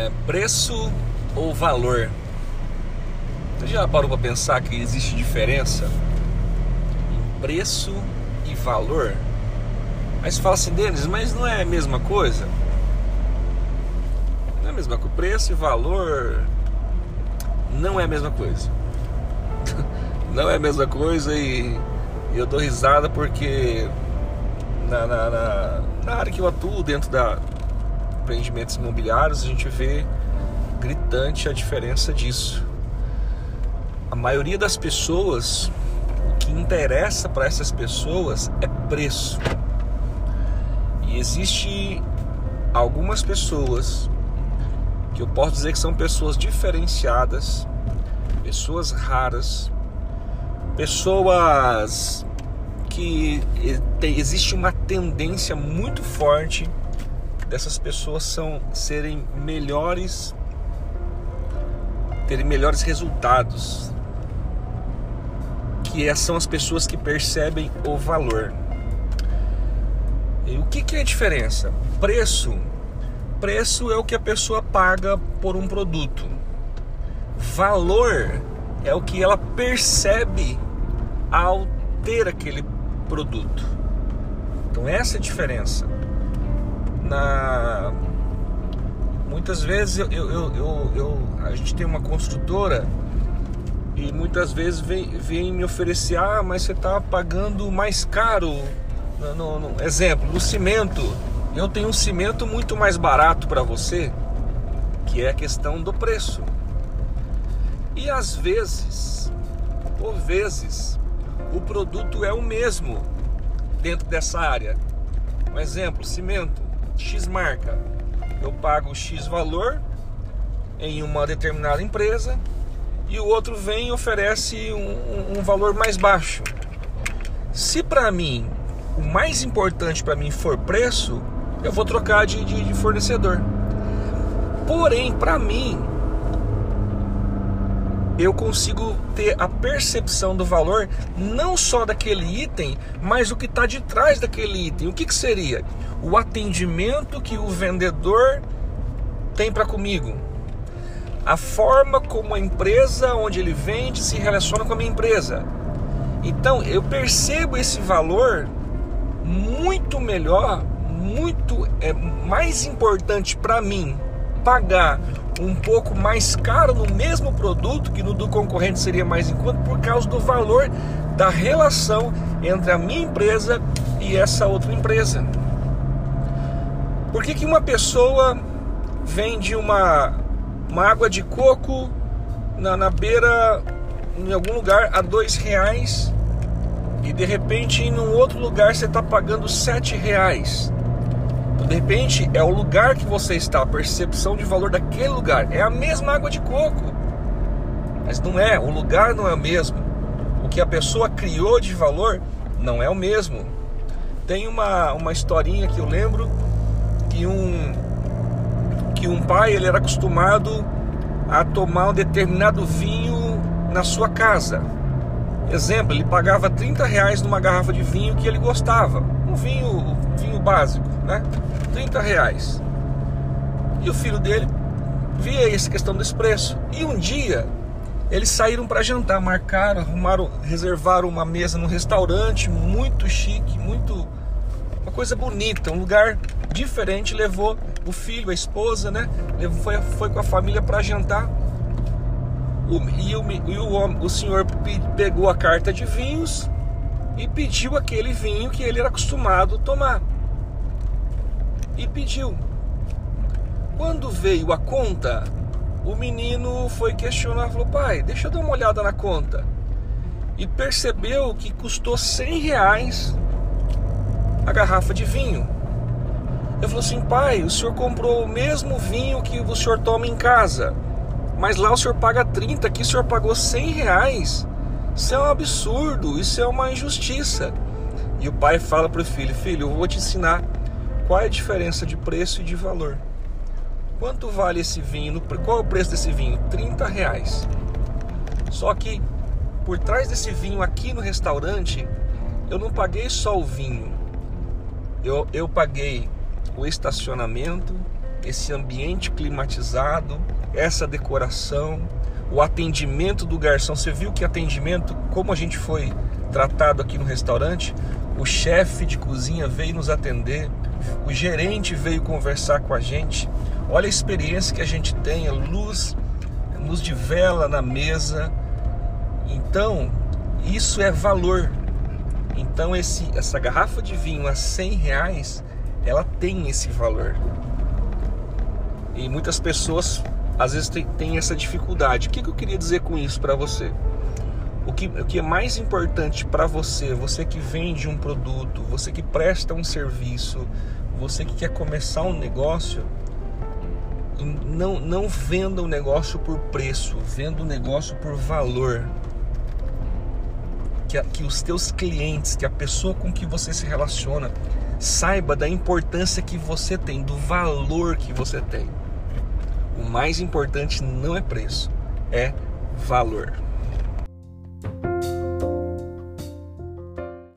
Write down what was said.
É, preço ou valor? Você já parou para pensar que existe diferença em preço e valor? Você fala assim, Denis, mas não é a mesma coisa? Não é a mesma coisa. Preço e valor não é a mesma coisa. não é a mesma coisa e eu dou risada porque na, na, na, na área que eu atuo, dentro da empreendimentos imobiliários, a gente vê gritante a diferença disso. A maioria das pessoas, o que interessa para essas pessoas é preço. E existe algumas pessoas que eu posso dizer que são pessoas diferenciadas, pessoas raras, pessoas que tem, existe uma tendência muito forte dessas pessoas são serem melhores, terem melhores resultados, que é, são as pessoas que percebem o valor. E o que, que é a diferença? Preço. Preço é o que a pessoa paga por um produto. Valor é o que ela percebe ao ter aquele produto. Então essa é a diferença. Na muitas vezes eu, eu, eu, eu, a gente tem uma construtora e muitas vezes vem, vem me oferecer, ah, mas você está pagando mais caro. No, no, no, exemplo, no cimento. Eu tenho um cimento muito mais barato para você, que é a questão do preço. E às vezes, por vezes, o produto é o mesmo dentro dessa área. Um exemplo, cimento, X marca. Eu pago X valor em uma determinada empresa e o outro vem e oferece um, um valor mais baixo. Se para mim o mais importante para mim for preço, eu vou trocar de, de, de fornecedor. Porém, para mim, eu consigo ter a percepção do valor não só daquele item, mas o que está de trás daquele item. O que, que seria? O atendimento que o vendedor tem para comigo, a forma como a empresa onde ele vende se relaciona com a minha empresa. Então eu percebo esse valor muito melhor, muito é, mais importante para mim pagar um pouco mais caro no mesmo produto que no do concorrente seria mais em conta por causa do valor da relação entre a minha empresa e essa outra empresa. Por que, que uma pessoa vende uma, uma água de coco na, na beira, em algum lugar, a dois reais e de repente em um outro lugar você está pagando sete reais? De repente é o lugar que você está, a percepção de valor daquele lugar. É a mesma água de coco. Mas não é, o lugar não é o mesmo. O que a pessoa criou de valor não é o mesmo. Tem uma, uma historinha que eu lembro que um que um pai ele era acostumado a tomar um determinado vinho na sua casa. Exemplo, ele pagava 30 reais numa garrafa de vinho que ele gostava. Um vinho, um vinho básico, né? 30 reais. E o filho dele via essa questão desse preço. E um dia eles saíram para jantar, marcaram, arrumaram, reservaram uma mesa num restaurante muito chique, muito uma coisa bonita, um lugar diferente. Levou o filho, a esposa, né? Foi, foi com a família para jantar. O, e o, e o, o senhor pegou a carta de vinhos e pediu aquele vinho que ele era acostumado a tomar e pediu. Quando veio a conta, o menino foi questionar, falou: "Pai, deixa eu dar uma olhada na conta." E percebeu que custou 100 reais a garrafa de vinho. Eu falou assim: "Pai, o senhor comprou o mesmo vinho que o senhor toma em casa, mas lá o senhor paga 30, aqui o senhor pagou 100 reais. Isso é um absurdo, isso é uma injustiça." E o pai fala para o filho: "Filho, eu vou te ensinar qual é a diferença de preço e de valor? Quanto vale esse vinho? Qual é o preço desse vinho? 30 reais. Só que por trás desse vinho aqui no restaurante, eu não paguei só o vinho. Eu, eu paguei o estacionamento, esse ambiente climatizado, essa decoração, o atendimento do garçom. Você viu que atendimento, como a gente foi tratado aqui no restaurante, o chefe de cozinha veio nos atender, o gerente veio conversar com a gente. Olha a experiência que a gente tem, a luz, luz de vela na mesa. Então, isso é valor. Então, esse, essa garrafa de vinho a 100 reais, ela tem esse valor. E muitas pessoas às vezes tem essa dificuldade. O que, que eu queria dizer com isso para você? O que, o que é mais importante para você, você que vende um produto, você que presta um serviço, você que quer começar um negócio, não, não venda o um negócio por preço, venda o um negócio por valor. Que, que os teus clientes, que a pessoa com que você se relaciona, saiba da importância que você tem, do valor que você tem. O mais importante não é preço, é valor.